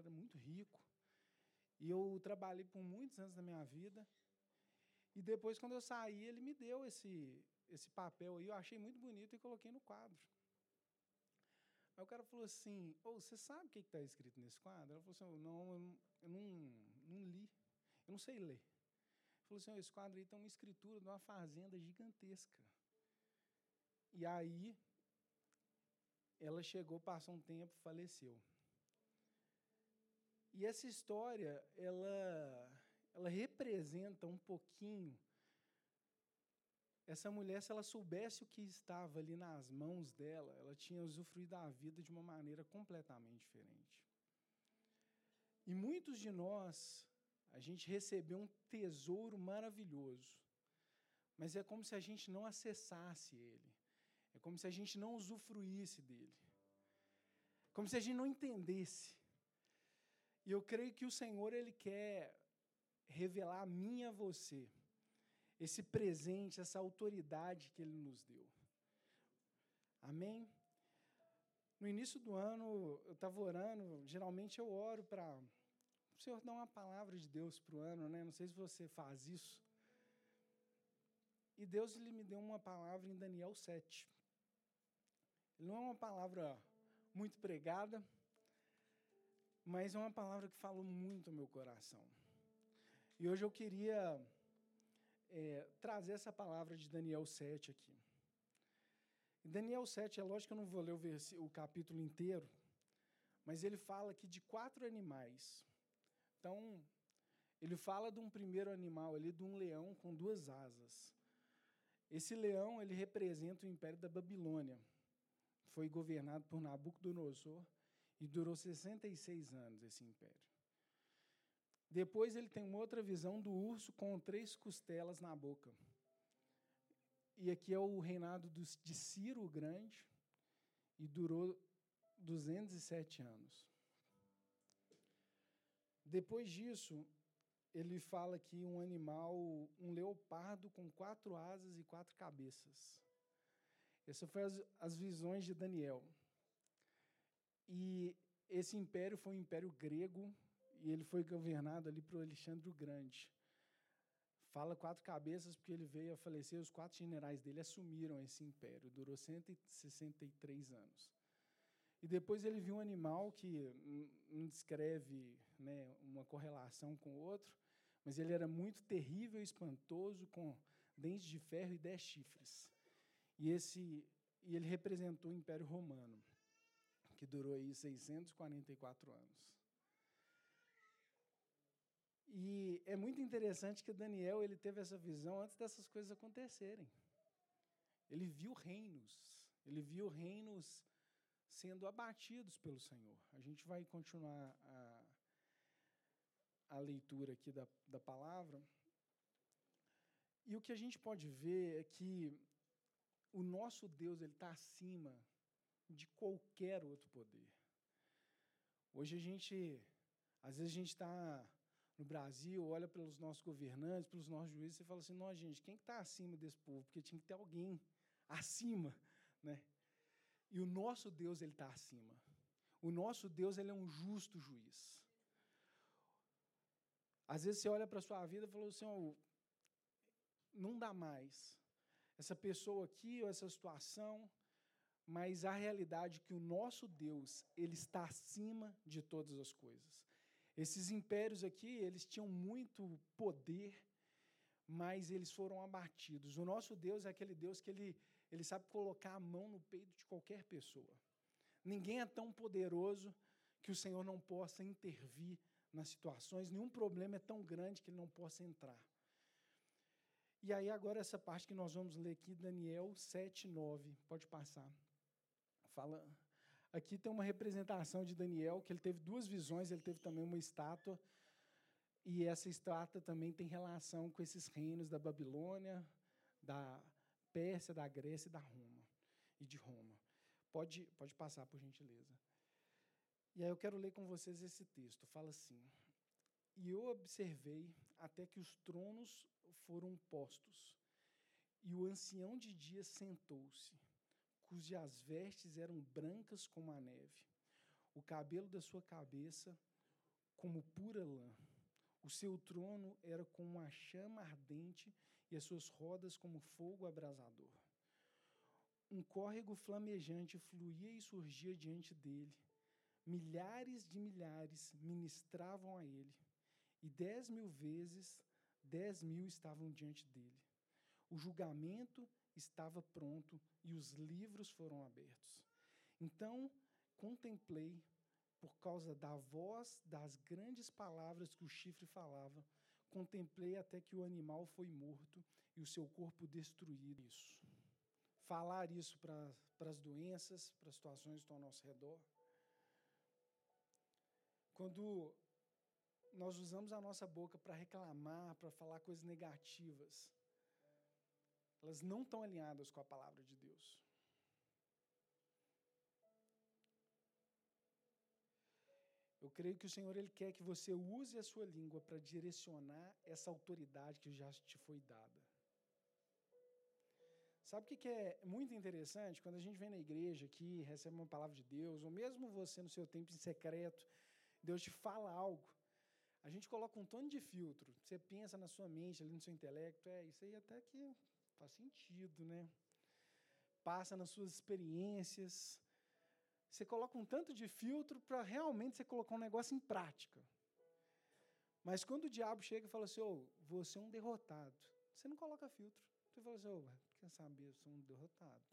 era muito rico. E eu trabalhei por muitos anos da minha vida. E depois, quando eu saí, ele me deu esse, esse papel aí, eu achei muito bonito e coloquei no quadro. Aí o cara falou assim: oh, você sabe o que está escrito nesse quadro? Ela falou assim: não, eu, eu não, não li, eu não sei ler. Ele falou assim: oh, esse quadro aí tem uma escritura de uma fazenda gigantesca. E aí, ela chegou, passou um tempo, faleceu. E essa história, ela, ela representa um pouquinho essa mulher, se ela soubesse o que estava ali nas mãos dela, ela tinha usufruído da vida de uma maneira completamente diferente. E muitos de nós, a gente recebeu um tesouro maravilhoso, mas é como se a gente não acessasse ele, é como se a gente não usufruísse dele, como se a gente não entendesse. E eu creio que o Senhor, Ele quer revelar a mim e a você esse presente, essa autoridade que Ele nos deu. Amém? No início do ano, eu estava orando, geralmente eu oro para o Senhor dar uma palavra de Deus para o ano, né? Não sei se você faz isso. E Deus ele me deu uma palavra em Daniel 7. Não é uma palavra muito pregada, mas é uma palavra que falou muito ao meu coração. E hoje eu queria é, trazer essa palavra de Daniel 7 aqui. Daniel 7, é lógico que eu não vou ler o, o capítulo inteiro, mas ele fala aqui de quatro animais. Então, ele fala de um primeiro animal ali, de um leão com duas asas. Esse leão, ele representa o império da Babilônia. Foi governado por Nabucodonosor e durou 66 anos esse império. Depois ele tem uma outra visão do urso com três costelas na boca. E aqui é o reinado de Ciro o Grande, e durou 207 anos. Depois disso, ele fala que um animal, um leopardo com quatro asas e quatro cabeças. Essas foram as, as visões de Daniel. E esse império foi um império grego e ele foi governado ali por Alexandre o Grande. Fala quatro cabeças porque ele veio a falecer, os quatro generais dele assumiram esse império, durou 163 anos. E depois ele viu um animal que não descreve né, uma correlação com o outro, mas ele era muito terrível e espantoso, com dentes de ferro e dez chifres. E, esse, e ele representou o Império Romano, que durou aí 644 anos. E é muito interessante que Daniel ele teve essa visão antes dessas coisas acontecerem. Ele viu reinos, ele viu reinos sendo abatidos pelo Senhor. A gente vai continuar a, a leitura aqui da, da palavra. E o que a gente pode ver é que o nosso Deus ele está acima de qualquer outro poder. Hoje a gente, às vezes a gente está no Brasil, olha pelos nossos governantes, pelos nossos juízes, e fala assim, não, gente, quem está acima desse povo? Porque tinha que ter alguém acima, né? E o nosso Deus, ele está acima. O nosso Deus, ele é um justo juiz. Às vezes você olha para a sua vida e fala assim, oh, não dá mais. Essa pessoa aqui, ou essa situação, mas a realidade é que o nosso Deus, ele está acima de todas as coisas. Esses impérios aqui, eles tinham muito poder, mas eles foram abatidos. O nosso Deus é aquele Deus que ele, ele sabe colocar a mão no peito de qualquer pessoa. Ninguém é tão poderoso que o Senhor não possa intervir nas situações, nenhum problema é tão grande que ele não possa entrar. E aí, agora, essa parte que nós vamos ler aqui, Daniel 7, 9. Pode passar. Fala Aqui tem uma representação de Daniel, que ele teve duas visões, ele teve também uma estátua, e essa estátua também tem relação com esses reinos da Babilônia, da Pérsia, da Grécia e da Roma, e de Roma. Pode, pode passar, por gentileza. E aí eu quero ler com vocês esse texto. Fala assim: E eu observei até que os tronos foram postos, e o ancião de dias sentou-se cujas vestes eram brancas como a neve. O cabelo da sua cabeça como pura lã. O seu trono era como uma chama ardente e as suas rodas como fogo abrasador. Um córrego flamejante fluía e surgia diante dele. Milhares de milhares ministravam a ele, e dez mil vezes dez mil estavam diante dele. O julgamento estava pronto e os livros foram abertos. Então contemplei, por causa da voz das grandes palavras que o chifre falava, contemplei até que o animal foi morto e o seu corpo destruído. Isso. Falar isso para as doenças, para as situações que estão ao nosso redor. Quando nós usamos a nossa boca para reclamar, para falar coisas negativas, elas não estão alinhadas com a palavra de Deus. Eu creio que o Senhor ele quer que você use a sua língua para direcionar essa autoridade que já te foi dada. Sabe o que, é muito interessante? Quando a gente vem na igreja aqui, recebe uma palavra de Deus, ou mesmo você no seu tempo em secreto, Deus te fala algo, a gente coloca um tom de filtro. Você pensa na sua mente, ali no seu intelecto, é isso aí até que faz sentido, né? Passa nas suas experiências, você coloca um tanto de filtro para realmente você colocar um negócio em prática. Mas quando o diabo chega e fala assim, oh, você é um derrotado, você não coloca filtro. Você fala assim, oh, quer saber, eu sou um derrotado.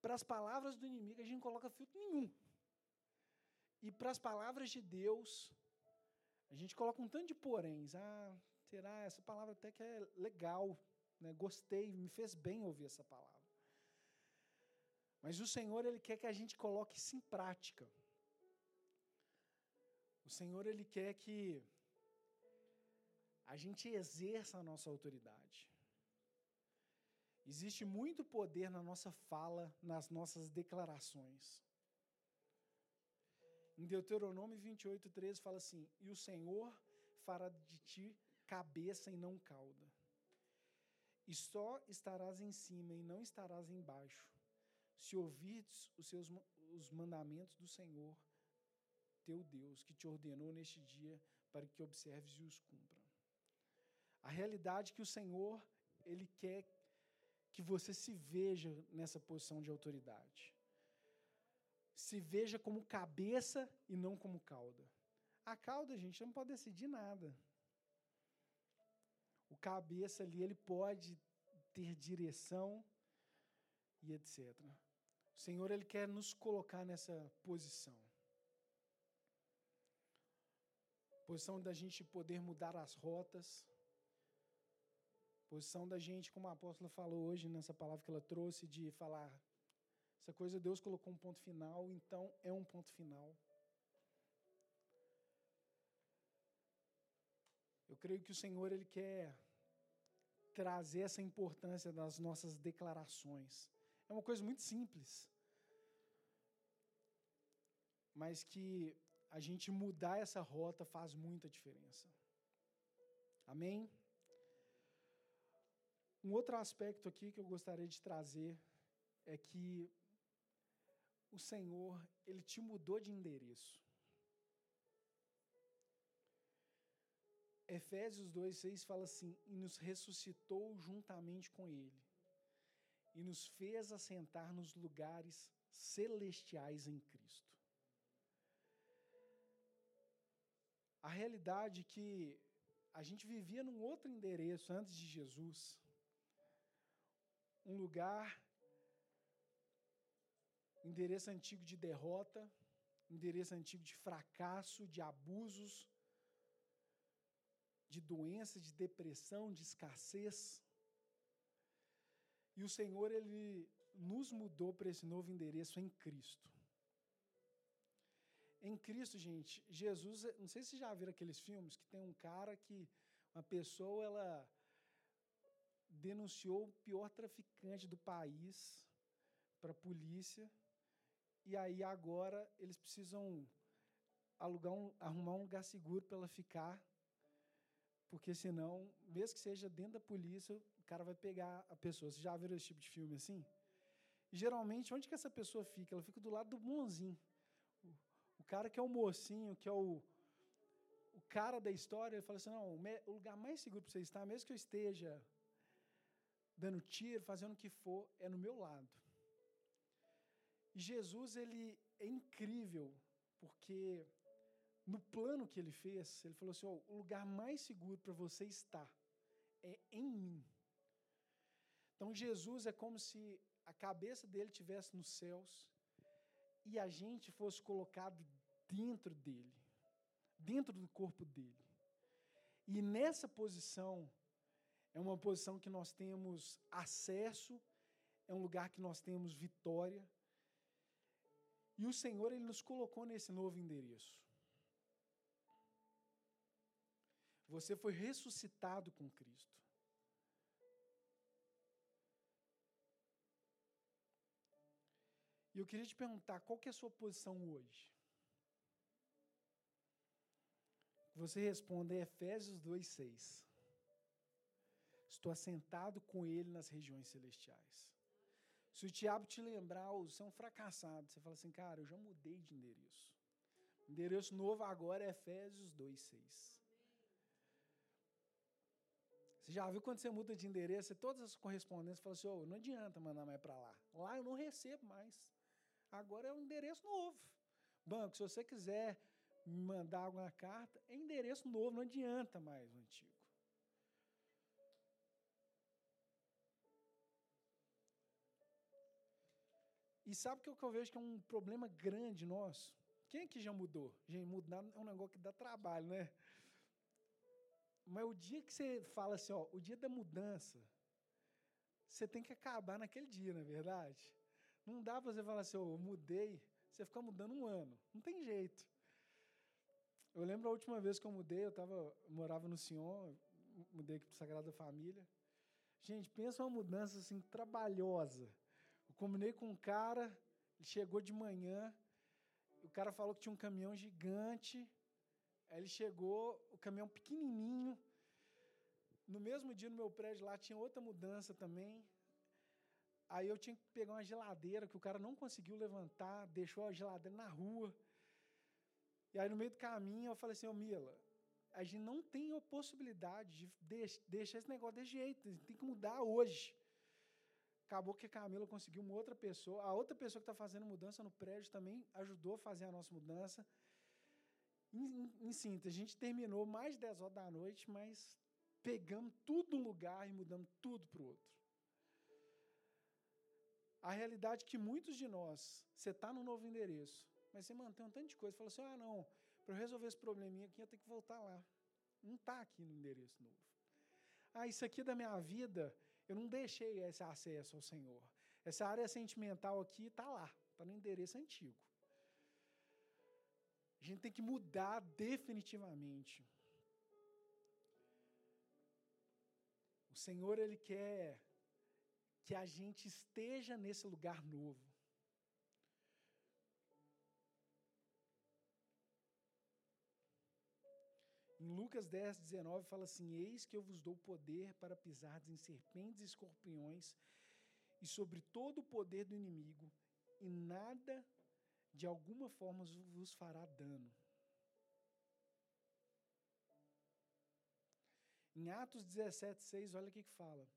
Para as palavras do inimigo, a gente não coloca filtro nenhum. E para as palavras de Deus, a gente coloca um tanto de poréns. Ah, será? Essa palavra até que é legal, né? gostei, me fez bem ouvir essa palavra. Mas o Senhor, Ele quer que a gente coloque isso em prática. O Senhor, Ele quer que a gente exerça a nossa autoridade. Existe muito poder na nossa fala, nas nossas declarações. Em Deuteronômio 28, 13 fala assim: E o Senhor fará de ti cabeça e não cauda. E só estarás em cima e não estarás embaixo se ouvirdes os seus os mandamentos do Senhor, teu Deus, que te ordenou neste dia para que observes e os cumpra. A realidade é que o Senhor, ele quer que você se veja nessa posição de autoridade. Se veja como cabeça e não como cauda. A cauda, gente, não pode decidir nada. O cabeça ali, ele pode ter direção e etc. O Senhor ele quer nos colocar nessa posição. Posição da gente poder mudar as rotas. Posição da gente, como a apóstola falou hoje nessa palavra que ela trouxe, de falar: essa coisa Deus colocou um ponto final, então é um ponto final. Creio que o Senhor ele quer trazer essa importância das nossas declarações. É uma coisa muito simples. Mas que a gente mudar essa rota faz muita diferença. Amém? Um outro aspecto aqui que eu gostaria de trazer é que o Senhor, ele te mudou de endereço. Efésios 2:6 fala assim: "E nos ressuscitou juntamente com ele, e nos fez assentar nos lugares celestiais em Cristo. A realidade é que a gente vivia num outro endereço antes de Jesus, um lugar, endereço antigo de derrota, endereço antigo de fracasso, de abusos, de doença, de depressão, de escassez. E o Senhor, Ele nos mudou para esse novo endereço em Cristo. Em Cristo, gente, Jesus, não sei se já viram aqueles filmes que tem um cara que, uma pessoa, ela denunciou o pior traficante do país para a polícia, e aí agora eles precisam alugar um, arrumar um lugar seguro para ela ficar, porque senão, mesmo que seja dentro da polícia, o cara vai pegar a pessoa. Você já viram esse tipo de filme assim? E, geralmente, onde que essa pessoa fica? Ela fica do lado do bonzinho. O, o cara que é o mocinho, que é o, o cara da história, ele fala assim: não, o lugar mais seguro para você estar, mesmo que eu esteja dando tiro, fazendo o que for, é no meu lado. E Jesus, ele é incrível, porque no plano que ele fez, ele falou assim: oh, o lugar mais seguro para você estar é em mim. Então Jesus é como se a cabeça dele tivesse nos céus e a gente fosse colocado dentro dele, dentro do corpo dele. E nessa posição é uma posição que nós temos acesso, é um lugar que nós temos vitória. E o Senhor ele nos colocou nesse novo endereço. Você foi ressuscitado com Cristo. E eu queria te perguntar, qual que é a sua posição hoje? Você responde Efésios 2,6. Estou assentado com ele nas regiões celestiais. Se o diabo te lembrar, você é um fracassado. Você fala assim, cara, eu já mudei de endereço. O endereço novo agora é Efésios 2,6. Você já viu quando você muda de endereço, todas as correspondências falam assim, oh, não adianta mandar mais para lá. Lá eu não recebo mais. Agora é um endereço novo. Banco, se você quiser me mandar alguma carta, é endereço novo, não adianta mais o antigo. E sabe o que eu vejo que é um problema grande nosso? Quem que já mudou? Gente, mudar é um negócio que dá trabalho, né? Mas o dia que você fala assim, ó, o dia da mudança, você tem que acabar naquele dia, não é verdade? Não dá para você falar assim, oh, eu mudei, você fica mudando um ano. Não tem jeito. Eu lembro a última vez que eu mudei, eu tava, morava no Sion, mudei aqui para Sagrada Família. Gente, pensa uma mudança assim trabalhosa. Eu combinei com um cara, ele chegou de manhã, o cara falou que tinha um caminhão gigante. Aí ele chegou, o caminhão pequenininho. No mesmo dia no meu prédio lá tinha outra mudança também. Aí eu tinha que pegar uma geladeira que o cara não conseguiu levantar, deixou a geladeira na rua. E aí no meio do caminho eu falei assim, ô Mila, a gente não tem a possibilidade de deixar esse negócio desse jeito, a gente tem que mudar hoje. Acabou que a Camila conseguiu uma outra pessoa, a outra pessoa que está fazendo mudança no prédio também ajudou a fazer a nossa mudança. Em, em, síntese, a gente terminou mais de 10 horas da noite, mas pegamos tudo no lugar e mudamos tudo para o outro. A realidade é que muitos de nós, você está no novo endereço, mas você mantém um tanto de coisa. Fala assim: ah, não, para eu resolver esse probleminha aqui, eu tenho que voltar lá. Não está aqui no endereço novo. Ah, isso aqui da minha vida, eu não deixei esse acesso ao Senhor. Essa área sentimental aqui está lá, está no endereço antigo. A gente tem que mudar definitivamente. O Senhor, Ele quer que a gente esteja nesse lugar novo. Em Lucas 10, 19 fala assim: Eis que eu vos dou poder para pisar em serpentes e escorpiões e sobre todo o poder do inimigo, e nada de alguma forma vos fará dano. Em Atos 17, 6, olha o que, que fala.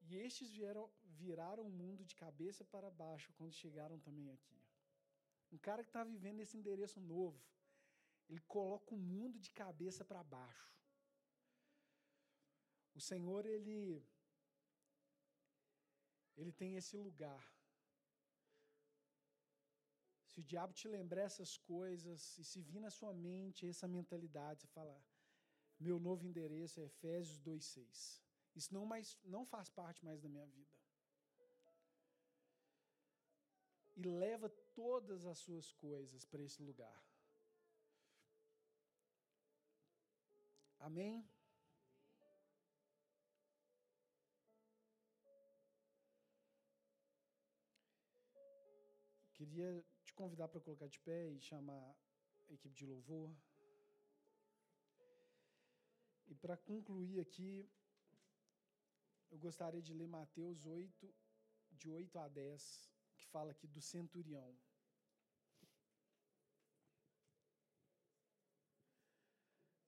E estes vieram, viraram o mundo de cabeça para baixo quando chegaram também aqui. Um cara que está vivendo esse endereço novo, ele coloca o mundo de cabeça para baixo. O Senhor, ele, ele tem esse lugar. Se o diabo te lembrar essas coisas, e se vir na sua mente essa mentalidade, você fala, meu novo endereço é Efésios 2,6. Isso não, mais, não faz parte mais da minha vida. E leva todas as suas coisas para esse lugar. Amém? Queria convidar para colocar de pé e chamar a equipe de louvor. E para concluir aqui, eu gostaria de ler Mateus 8, de 8 a 10, que fala aqui do centurião.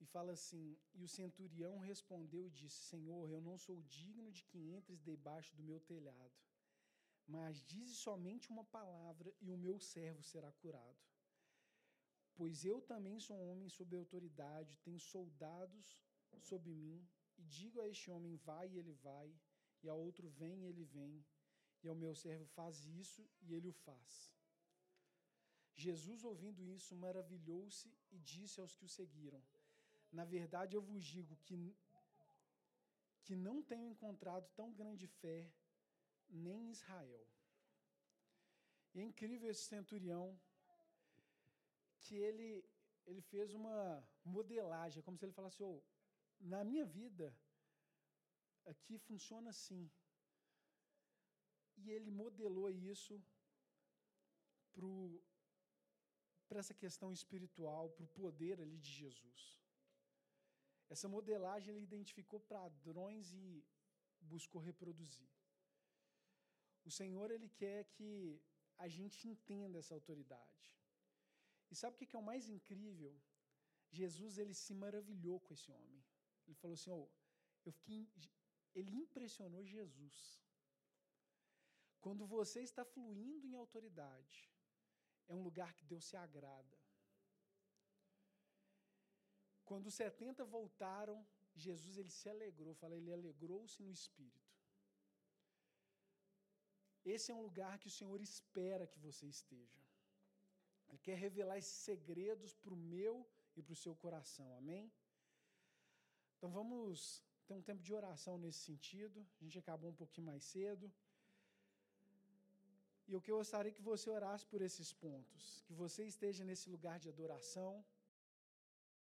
E fala assim: E o centurião respondeu e disse: Senhor, eu não sou digno de que entres debaixo do meu telhado mas dize somente uma palavra e o meu servo será curado. Pois eu também sou um homem sob autoridade, tenho soldados sob mim, e digo a este homem: vai e ele vai, e a outro: vem e ele vem, e ao meu servo: faz isso e ele o faz. Jesus, ouvindo isso, maravilhou-se e disse aos que o seguiram: Na verdade, eu vos digo que, que não tenho encontrado tão grande fé nem em Israel. E é incrível esse centurião, que ele, ele fez uma modelagem, é como se ele falasse: oh, na minha vida, aqui funciona assim. E ele modelou isso para essa questão espiritual, para o poder ali de Jesus. Essa modelagem ele identificou padrões e buscou reproduzir. O Senhor ele quer que a gente entenda essa autoridade. E sabe o que é o mais incrível? Jesus ele se maravilhou com esse homem. Ele falou assim: oh, eu fiquei, ele impressionou Jesus. Quando você está fluindo em autoridade, é um lugar que Deus se agrada. Quando os 70 voltaram, Jesus ele se alegrou, fala, ele alegrou-se no espírito. Esse é um lugar que o Senhor espera que você esteja. Ele quer revelar esses segredos para o meu e para o seu coração, amém? Então vamos ter um tempo de oração nesse sentido. A gente acabou um pouquinho mais cedo. E o que eu gostaria que você orasse por esses pontos, que você esteja nesse lugar de adoração,